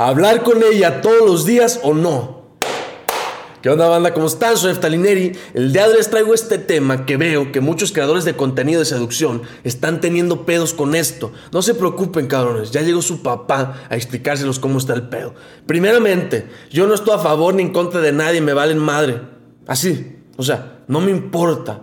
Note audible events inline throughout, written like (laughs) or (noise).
¿Hablar con ella todos los días o no? ¿Qué onda banda? ¿Cómo están? Soy Eftalineri. El día de hoy les traigo este tema que veo que muchos creadores de contenido de seducción están teniendo pedos con esto. No se preocupen cabrones, ya llegó su papá a explicárselos cómo está el pedo. Primeramente, yo no estoy a favor ni en contra de nadie, me valen madre. Así, o sea, no me importa.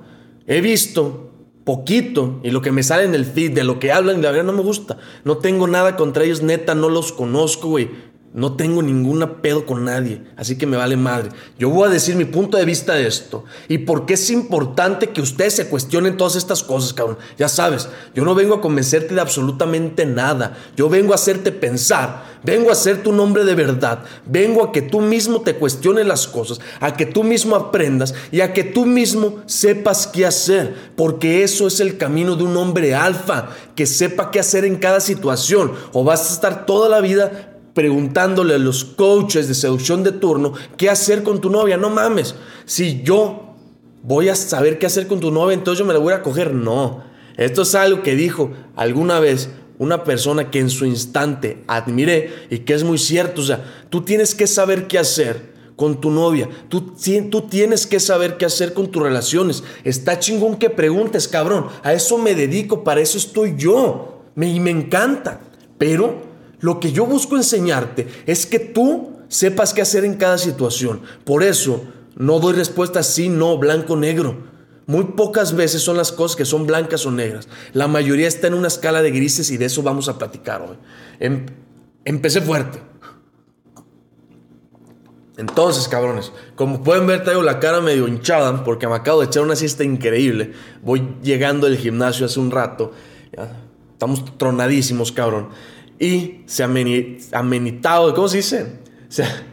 He visto poquito y lo que me sale en el feed de lo que hablan, la verdad no me gusta. No tengo nada contra ellos, neta, no los conozco, güey. No tengo ninguna pedo con nadie, así que me vale madre. Yo voy a decir mi punto de vista de esto y por qué es importante que ustedes se cuestionen todas estas cosas, cabrón. Ya sabes, yo no vengo a convencerte de absolutamente nada. Yo vengo a hacerte pensar, vengo a hacerte un hombre de verdad, vengo a que tú mismo te cuestiones las cosas, a que tú mismo aprendas y a que tú mismo sepas qué hacer, porque eso es el camino de un hombre alfa, que sepa qué hacer en cada situación o vas a estar toda la vida preguntándole a los coaches de seducción de turno qué hacer con tu novia. No mames, si yo voy a saber qué hacer con tu novia, entonces yo me la voy a coger. No, esto es algo que dijo alguna vez una persona que en su instante admiré y que es muy cierto. O sea, tú tienes que saber qué hacer con tu novia. Tú, tú, tienes que saber qué hacer con tus relaciones. Está chingón que preguntes, cabrón. A eso me dedico, para eso estoy yo. Me, y me encanta. Pero lo que yo busco enseñarte es que tú sepas qué hacer en cada situación. Por eso no doy respuestas sí, no, blanco, negro. Muy pocas veces son las cosas que son blancas o negras. La mayoría está en una escala de grises y de eso vamos a platicar hoy. Em, empecé fuerte. Entonces, cabrones, como pueden ver, traigo la cara medio hinchada porque me acabo de echar una siesta increíble. Voy llegando del gimnasio hace un rato. estamos tronadísimos, cabrón y se amenitado, ¿cómo se dice?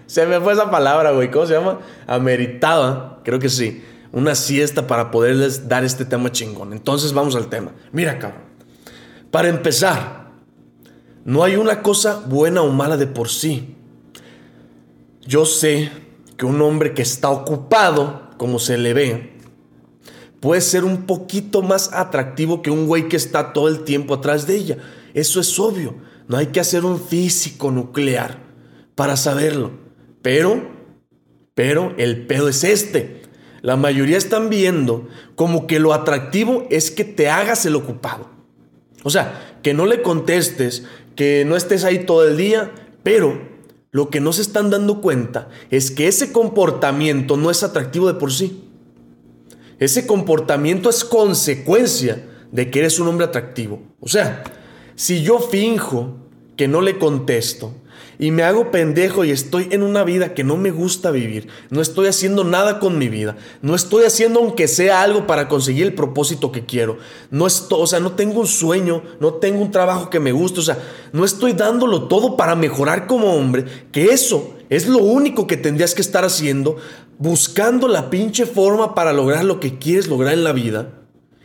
Se, me fue esa palabra, güey, ¿cómo se llama? Ameritaba, creo que sí, una siesta para poderles dar este tema chingón. Entonces vamos al tema. Mira, cabrón, para empezar, no hay una cosa buena o mala de por sí. Yo sé que un hombre que está ocupado, como se le ve, puede ser un poquito más atractivo que un güey que está todo el tiempo atrás de ella. Eso es obvio. No hay que hacer un físico nuclear para saberlo. Pero, pero el pedo es este. La mayoría están viendo como que lo atractivo es que te hagas el ocupado. O sea, que no le contestes, que no estés ahí todo el día, pero lo que no se están dando cuenta es que ese comportamiento no es atractivo de por sí. Ese comportamiento es consecuencia de que eres un hombre atractivo. O sea, si yo finjo que no le contesto y me hago pendejo y estoy en una vida que no me gusta vivir, no estoy haciendo nada con mi vida, no estoy haciendo aunque sea algo para conseguir el propósito que quiero, no estoy, o sea, no tengo un sueño, no tengo un trabajo que me guste, o sea, no estoy dándolo todo para mejorar como hombre, que eso es lo único que tendrías que estar haciendo, buscando la pinche forma para lograr lo que quieres lograr en la vida.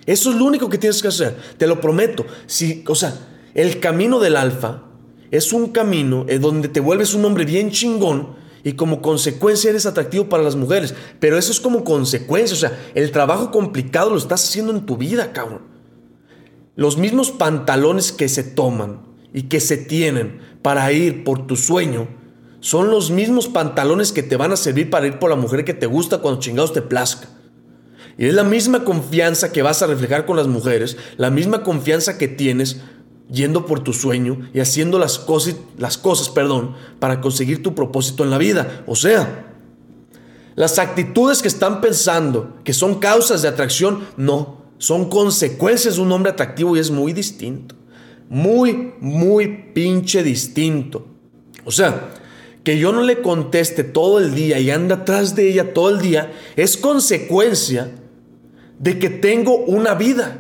Eso es lo único que tienes que hacer, te lo prometo. Si, o sea, el camino del alfa es un camino en donde te vuelves un hombre bien chingón y como consecuencia eres atractivo para las mujeres. Pero eso es como consecuencia, o sea, el trabajo complicado lo estás haciendo en tu vida, cabrón. Los mismos pantalones que se toman y que se tienen para ir por tu sueño son los mismos pantalones que te van a servir para ir por la mujer que te gusta cuando chingados te plazca. Y es la misma confianza que vas a reflejar con las mujeres, la misma confianza que tienes yendo por tu sueño y haciendo las cosas, las cosas, perdón, para conseguir tu propósito en la vida. O sea, las actitudes que están pensando que son causas de atracción, no, son consecuencias de un hombre atractivo y es muy distinto. Muy, muy pinche distinto. O sea, que yo no le conteste todo el día y anda atrás de ella todo el día es consecuencia de que tengo una vida.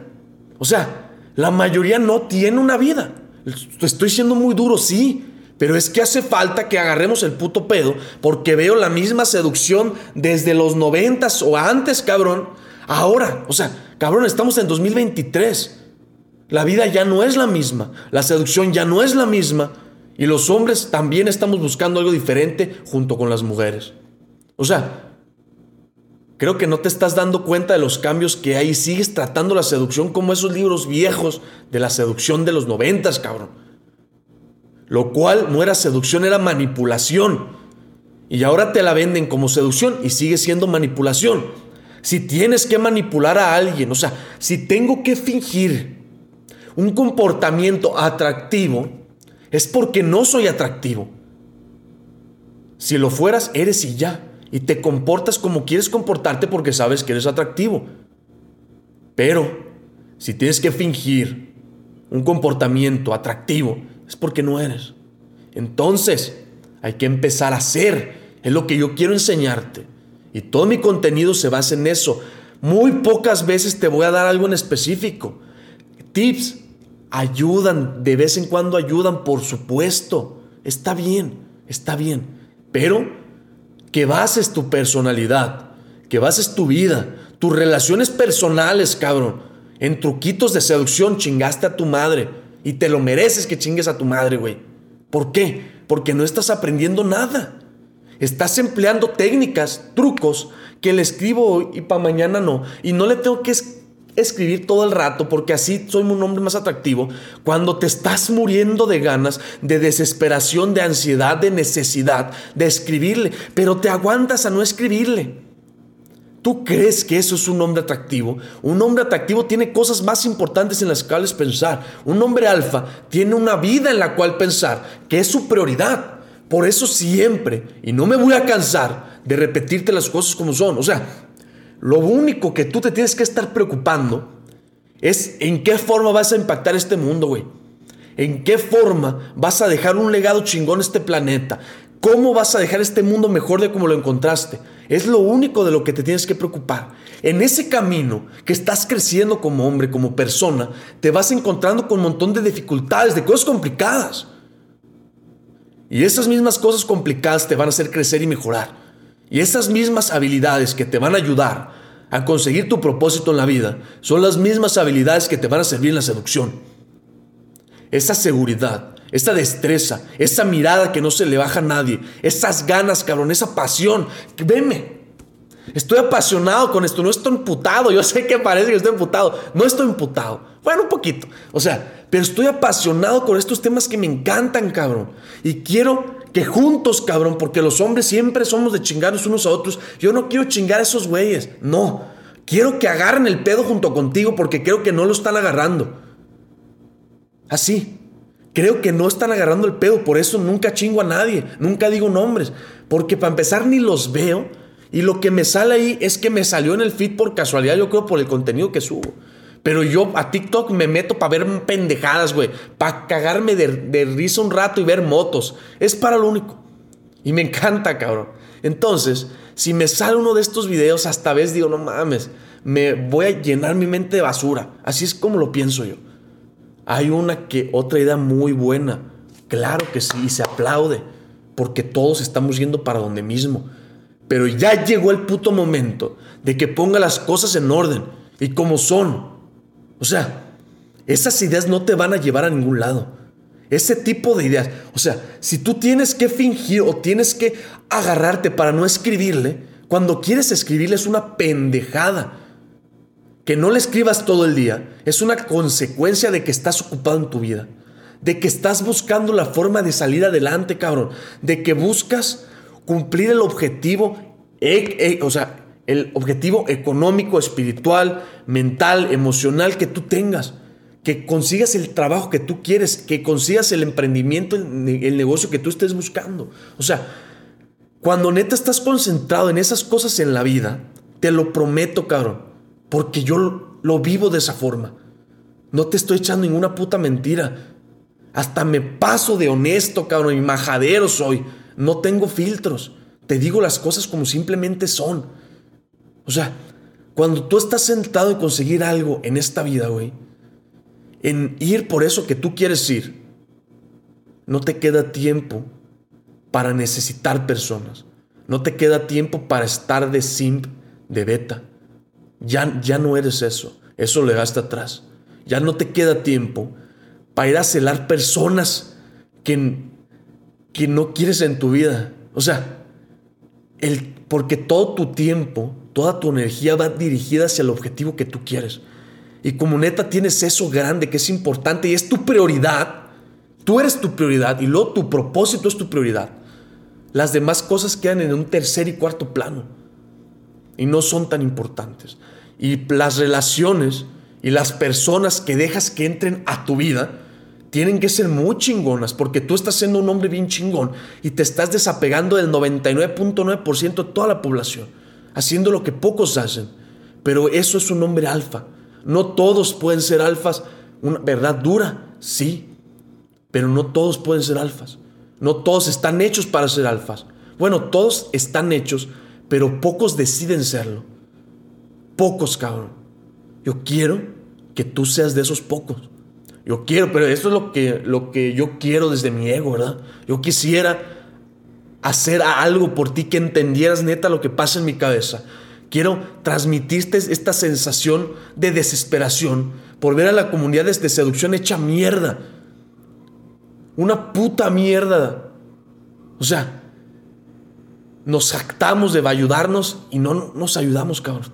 O sea, la mayoría no tiene una vida. Estoy siendo muy duro, sí. Pero es que hace falta que agarremos el puto pedo porque veo la misma seducción desde los noventas o antes, cabrón. Ahora, o sea, cabrón, estamos en 2023. La vida ya no es la misma. La seducción ya no es la misma. Y los hombres también estamos buscando algo diferente junto con las mujeres. O sea, Creo que no te estás dando cuenta de los cambios que hay sigues tratando la seducción como esos libros viejos de la seducción de los noventas, cabrón. lo cual no era seducción, era manipulación. Y ahora te la venden como seducción y sigue siendo manipulación. Si tienes que manipular a alguien, o sea, si tengo que fingir un comportamiento atractivo, es porque no soy atractivo. Si lo fueras, eres y ya. Y te comportas como quieres comportarte porque sabes que eres atractivo. Pero si tienes que fingir un comportamiento atractivo, es porque no eres. Entonces, hay que empezar a ser. Es lo que yo quiero enseñarte. Y todo mi contenido se basa en eso. Muy pocas veces te voy a dar algo en específico. Tips ayudan, de vez en cuando ayudan, por supuesto. Está bien, está bien. Pero que bases tu personalidad, que bases tu vida, tus relaciones personales, cabrón, en truquitos de seducción chingaste a tu madre. Y te lo mereces que chingues a tu madre, güey. ¿Por qué? Porque no estás aprendiendo nada. Estás empleando técnicas, trucos, que le escribo hoy y para mañana no. Y no le tengo que escribir todo el rato porque así soy un hombre más atractivo. Cuando te estás muriendo de ganas, de desesperación, de ansiedad, de necesidad de escribirle, pero te aguantas a no escribirle. ¿Tú crees que eso es un hombre atractivo? Un hombre atractivo tiene cosas más importantes en las cuales pensar. Un hombre alfa tiene una vida en la cual pensar, que es su prioridad. Por eso siempre, y no me voy a cansar de repetirte las cosas como son, o sea, lo único que tú te tienes que estar preocupando es en qué forma vas a impactar este mundo, güey. En qué forma vas a dejar un legado chingón a este planeta. ¿Cómo vas a dejar este mundo mejor de como lo encontraste? Es lo único de lo que te tienes que preocupar. En ese camino que estás creciendo como hombre, como persona, te vas encontrando con un montón de dificultades, de cosas complicadas. Y esas mismas cosas complicadas te van a hacer crecer y mejorar. Y esas mismas habilidades que te van a ayudar a conseguir tu propósito en la vida son las mismas habilidades que te van a servir en la seducción. Esa seguridad, esa destreza, esa mirada que no se le baja a nadie, esas ganas, cabrón, esa pasión. Veme, estoy apasionado con esto, no estoy imputado. Yo sé que parece que estoy imputado, no estoy imputado. Bueno, un poquito. O sea, pero estoy apasionado con estos temas que me encantan, cabrón. Y quiero que juntos, cabrón, porque los hombres siempre somos de chingarnos unos a otros. Yo no quiero chingar a esos güeyes. No. Quiero que agarren el pedo junto contigo porque creo que no lo están agarrando. Así. Creo que no están agarrando el pedo, por eso nunca chingo a nadie, nunca digo nombres, porque para empezar ni los veo y lo que me sale ahí es que me salió en el feed por casualidad, yo creo por el contenido que subo. Pero yo a TikTok me meto para ver pendejadas, güey, para cagarme de, risa un rato y ver motos. Es para lo único. Y me encanta, cabrón. Entonces, si me sale uno de estos videos, hasta vez digo, no mames, me voy a llenar mi mente de basura. Así es como lo pienso yo. Hay una que otra idea muy buena. Claro que sí, y se aplaude, porque todos estamos yendo para donde mismo. Pero ya llegó el puto momento de que ponga las cosas en orden y como son. O sea, esas ideas no te van a llevar a ningún lado. Ese tipo de ideas. O sea, si tú tienes que fingir o tienes que agarrarte para no escribirle, cuando quieres escribirle es una pendejada que no le escribas todo el día es una consecuencia de que estás ocupado en tu vida, de que estás buscando la forma de salir adelante, cabrón, de que buscas cumplir el objetivo, e, e, o sea, el objetivo económico, espiritual, mental, emocional que tú tengas, que consigas el trabajo que tú quieres, que consigas el emprendimiento, el negocio que tú estés buscando. O sea, cuando neta estás concentrado en esas cosas en la vida, te lo prometo, cabrón, porque yo lo vivo de esa forma. No te estoy echando ninguna puta mentira. Hasta me paso de honesto, cabrón, y majadero soy. No tengo filtros. Te digo las cosas como simplemente son. O sea, cuando tú estás sentado en conseguir algo en esta vida, güey, en ir por eso que tú quieres ir, no te queda tiempo para necesitar personas. No te queda tiempo para estar de simp, de beta. Ya, ya no eres eso. Eso le gasta atrás. Ya no te queda tiempo para ir a celar personas que, que no quieres en tu vida. O sea, el, porque todo tu tiempo, toda tu energía va dirigida hacia el objetivo que tú quieres. Y como neta tienes eso grande que es importante y es tu prioridad, tú eres tu prioridad y luego tu propósito es tu prioridad, las demás cosas quedan en un tercer y cuarto plano y no son tan importantes. Y las relaciones y las personas que dejas que entren a tu vida tienen que ser muy chingonas porque tú estás siendo un hombre bien chingón y te estás desapegando del 99.9% de toda la población, haciendo lo que pocos hacen. Pero eso es un hombre alfa. No todos pueden ser alfas. Una verdad dura, sí, pero no todos pueden ser alfas. No todos están hechos para ser alfas. Bueno, todos están hechos, pero pocos deciden serlo. Pocos, cabrón. Yo quiero que tú seas de esos pocos. Yo quiero, pero eso es lo que, lo que yo quiero desde mi ego, ¿verdad? Yo quisiera hacer algo por ti que entendieras neta lo que pasa en mi cabeza. Quiero transmitirte esta sensación de desesperación por ver a la comunidad de seducción hecha mierda. Una puta mierda. O sea, nos jactamos de ayudarnos y no nos ayudamos, cabrón.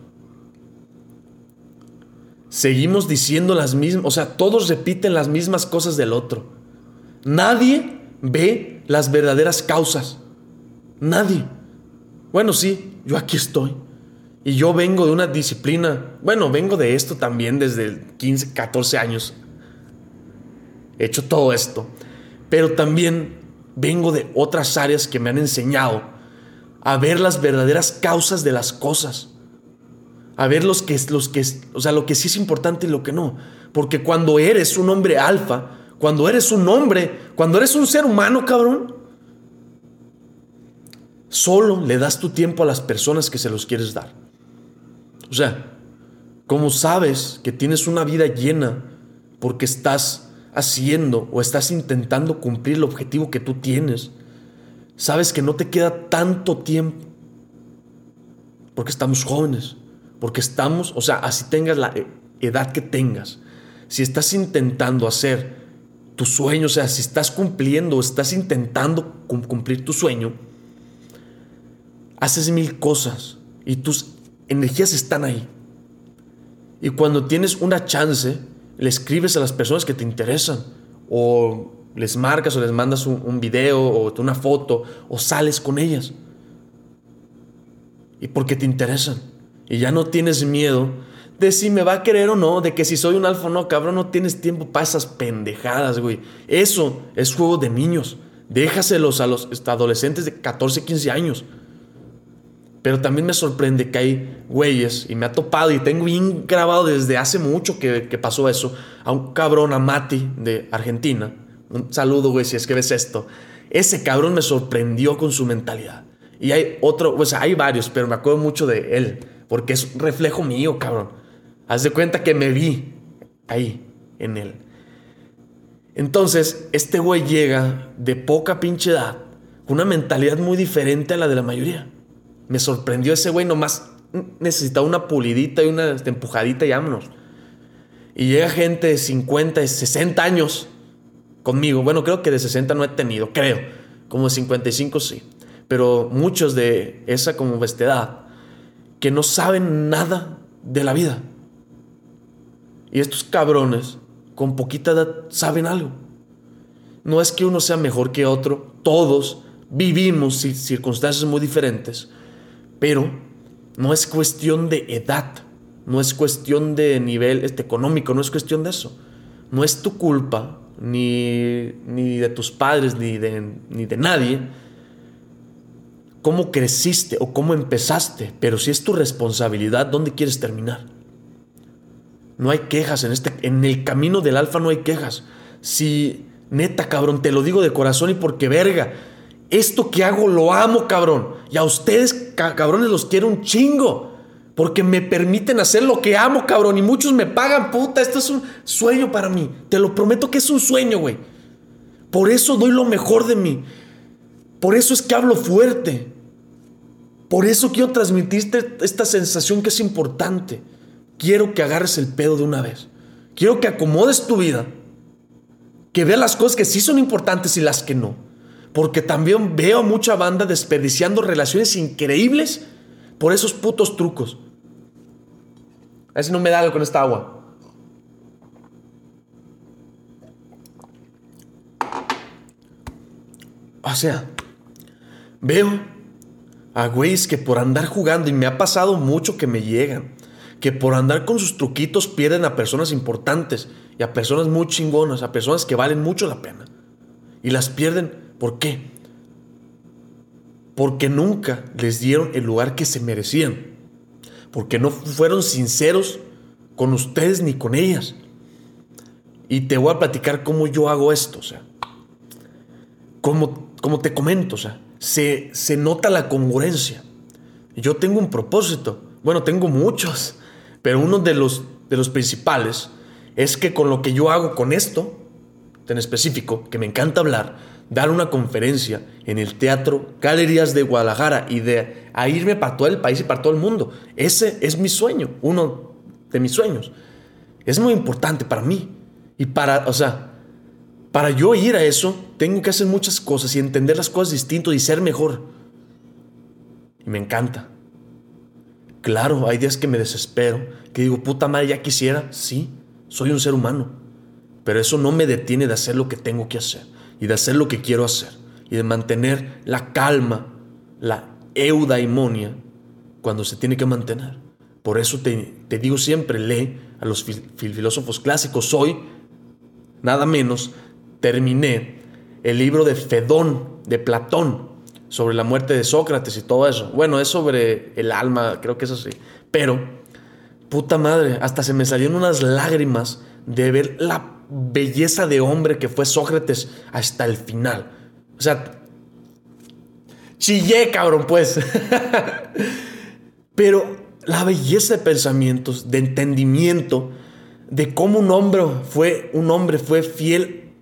Seguimos diciendo las mismas, o sea, todos repiten las mismas cosas del otro. Nadie ve las verdaderas causas. Nadie. Bueno, sí, yo aquí estoy. Y yo vengo de una disciplina, bueno, vengo de esto también desde 15, 14 años. He hecho todo esto. Pero también vengo de otras áreas que me han enseñado a ver las verdaderas causas de las cosas. A ver los que, los que, o sea, lo que sí es importante y lo que no. Porque cuando eres un hombre alfa, cuando eres un hombre, cuando eres un ser humano, cabrón, solo le das tu tiempo a las personas que se los quieres dar. O sea, como sabes que tienes una vida llena porque estás haciendo o estás intentando cumplir el objetivo que tú tienes, sabes que no te queda tanto tiempo. Porque estamos jóvenes, porque estamos, o sea, así tengas la edad que tengas, si estás intentando hacer tu sueño, o sea, si estás cumpliendo o estás intentando cumplir tu sueño, haces mil cosas y tus energías están ahí. Y cuando tienes una chance, le escribes a las personas que te interesan o les marcas o les mandas un, video o una foto o sales con ellas. Y porque te interesan. Y ya no tienes miedo de si me va a querer o no, de que si soy un alfa o no, cabrón, no tienes tiempo para esas pendejadas, güey. Eso es juego de niños. Déjaselos a los adolescentes de 14, 15 años. Pero también me sorprende que hay güeyes, y me ha topado, y tengo bien grabado desde hace mucho que, que pasó eso, a un cabrón, a Mati de Argentina, un saludo, güey, si es que ves esto. Ese cabrón me sorprendió con su mentalidad. Y hay otro, pues hay varios, pero me acuerdo mucho de él, porque es un reflejo mío, cabrón. Haz de cuenta que me vi ahí, en él. Entonces, este güey llega de poca pinche edad, con una mentalidad muy diferente a la de la mayoría. Me sorprendió ese güey, nomás necesitaba una pulidita y una empujadita y vámonos. Y llega gente de 50, de 60 años conmigo. Bueno, creo que de 60 no he tenido, creo. Como de 55 sí. Pero muchos de esa como edad que no saben nada de la vida. Y estos cabrones con poquita edad saben algo. No es que uno sea mejor que otro, todos vivimos circunstancias muy diferentes, pero no es cuestión de edad, no es cuestión de nivel este, económico, no es cuestión de eso. No es tu culpa ni, ni de tus padres, ni de, ni de nadie, cómo creciste o cómo empezaste, pero si es tu responsabilidad, ¿dónde quieres terminar? No hay quejas en este en el camino del alfa no hay quejas. Si neta, cabrón, te lo digo de corazón y porque verga, esto que hago lo amo, cabrón, y a ustedes cabrones los quiero un chingo. Porque me permiten hacer lo que amo, cabrón. Y muchos me pagan, puta. Esto es un sueño para mí. Te lo prometo que es un sueño, güey. Por eso doy lo mejor de mí. Por eso es que hablo fuerte. Por eso quiero transmitirte esta sensación que es importante. Quiero que agarres el pedo de una vez. Quiero que acomodes tu vida. Que veas las cosas que sí son importantes y las que no. Porque también veo mucha banda desperdiciando relaciones increíbles por esos putos trucos. A si no me da algo con esta agua. O sea, veo a güeyes que por andar jugando, y me ha pasado mucho que me llegan, que por andar con sus truquitos pierden a personas importantes y a personas muy chingonas, a personas que valen mucho la pena. Y las pierden, ¿por qué? Porque nunca les dieron el lugar que se merecían. Porque no fueron sinceros con ustedes ni con ellas. Y te voy a platicar cómo yo hago esto, o sea. Como, te comento, o sea, se, se nota la congruencia. Yo tengo un propósito. Bueno, tengo muchos. Pero uno de los, de los principales es que con lo que yo hago con esto, en específico, que me encanta hablar, dar una conferencia en el Teatro Galerías de Guadalajara y de a irme para todo el país y para todo el mundo. Ese es mi sueño, uno de mis sueños. Es muy importante para mí. Y para, o sea, para yo ir a eso, tengo que hacer muchas cosas y entender las cosas distinto y ser mejor. Y me encanta. Claro, hay días que me desespero, que digo, puta madre, ya quisiera. Sí, soy un ser humano. Pero eso no me detiene de hacer lo que tengo que hacer y de hacer lo que quiero hacer y de mantener la calma, la eudaimonia cuando se tiene que mantener. Por eso te, digo siempre, lee a los filósofos clásicos. Hoy, nada menos, terminé el libro de Fedón, de Platón, sobre la muerte de Sócrates y todo eso. Bueno, es sobre el alma, creo que es así. Pero, puta madre, hasta se me salieron unas lágrimas de ver la belleza de hombre que fue Sócrates hasta el final. O sea, chillé, cabrón, pues. (laughs) Pero la belleza de pensamientos, de entendimiento, de cómo un hombre fue, un hombre fue fiel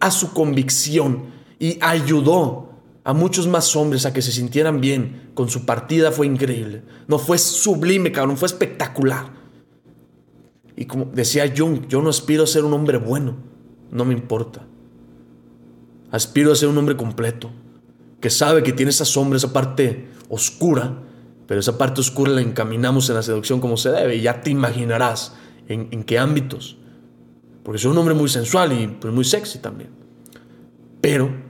a su convicción y ayudó a muchos más hombres a que se sintieran bien con su partida fue increíble. No fue sublime, cabrón, fue espectacular. Y como decía Jung, yo no aspiro a ser un hombre bueno, no me importa. Aspiro a ser un hombre completo, que sabe que tiene esa sombra, esa parte oscura, pero esa parte oscura la encaminamos en la seducción como se debe y ya te imaginarás en, qué ámbitos. Porque soy un hombre muy sensual y pues, muy sexy también. Pero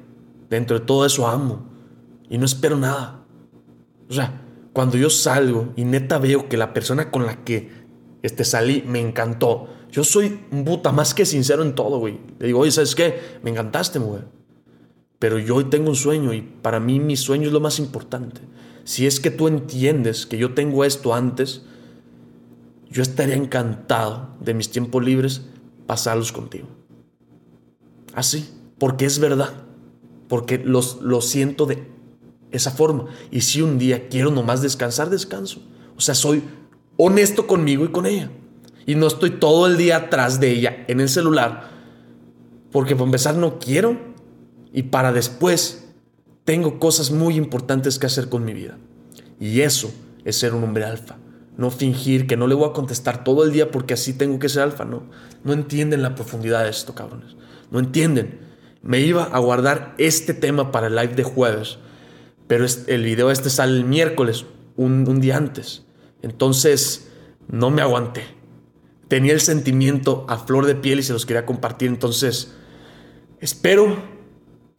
Dentro de todo eso amo y no espero nada. O sea, cuando yo salgo y neta veo que la persona con la que este, salí me encantó, yo soy un puta más que sincero en todo, güey. Le digo, oye, ¿sabes qué? Me encantaste, mujer. Pero yo hoy tengo un sueño y para mí mi sueño es lo más importante. Si es que tú entiendes que yo tengo esto antes, yo estaría encantado de mis tiempos libres pasarlos contigo. Así, porque es verdad porque los, lo siento de esa forma. Y si un día quiero nomás descansar, descanso. O sea, soy honesto conmigo y con ella. Y no estoy todo el día atrás de ella en el celular. Porque para empezar no quiero. Y para después tengo cosas muy importantes que hacer con mi vida. Y eso es ser un hombre alfa. No fingir que no le voy a contestar todo el día porque así tengo que ser alfa. No, no entienden la profundidad de esto, cabrones. No entienden me iba a guardar este tema para el live de jueves, pero el video este sale el miércoles, un, día antes. Entonces, no me aguanté. Tenía el sentimiento a flor de piel y se los quería compartir. Entonces, espero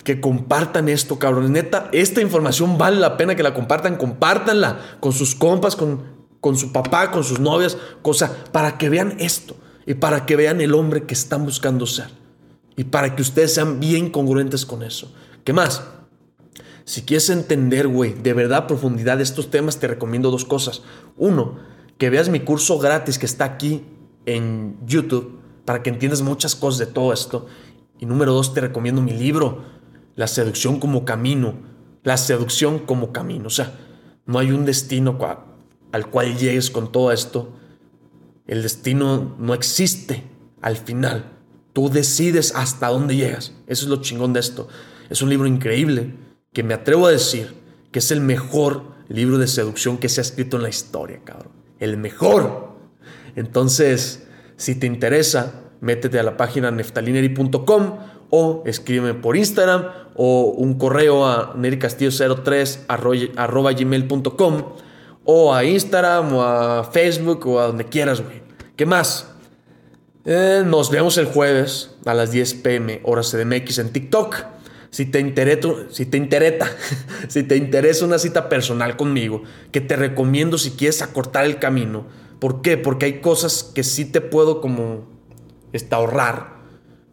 que compartan esto, cabrones. Neta, esta información vale la pena que la compartan. Compártanla con sus compas, con, con su papá, con sus novias, cosa, para que vean esto y para que vean el hombre que están buscando ser y para que ustedes sean bien congruentes con eso. ¿Qué más? Si quieres entender, güey, de verdad profundidad de estos temas, te recomiendo dos cosas. Uno, que veas mi curso gratis que está aquí en YouTube para que entiendas muchas cosas de todo esto. Y número dos, te recomiendo mi libro, La seducción como camino. La seducción como camino. O sea, no hay un destino al cual llegues con todo esto. El destino no existe al final. Tú decides hasta dónde llegas. Eso es lo chingón de esto. Es un libro increíble que me atrevo a decir que es el mejor libro de seducción que se ha escrito en la historia, cabrón. El mejor. Entonces, si te interesa, métete a la página neftalineri.com o escríbeme por Instagram o un correo a nericastillo03 arroba gmail.com o a Instagram o a Facebook o a donde quieras, güey. ¿Qué más? Eh, nos vemos el jueves a las 10 pm hora CDMX en TikTok. Si te, interesa, si, te interesa, (laughs) si te interesa una cita personal conmigo, que te recomiendo si quieres acortar el camino. ¿Por qué? Porque hay cosas que sí te puedo como este, ahorrar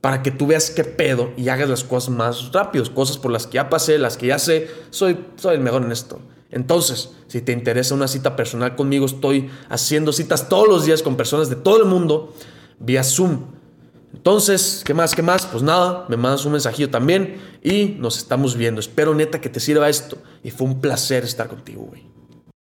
para que tú veas qué pedo y hagas las cosas más rápido, cosas por las que ya pasé, las que ya sé, soy, soy el mejor en esto. Entonces, si te interesa una cita personal conmigo, estoy haciendo citas todos los días con personas de todo el mundo vía Zoom. Entonces, ¿qué más? ¿Qué más? Pues nada, me mandas un mensajillo también y nos estamos viendo. Espero neta que te sirva esto. Y fue un placer estar contigo, güey.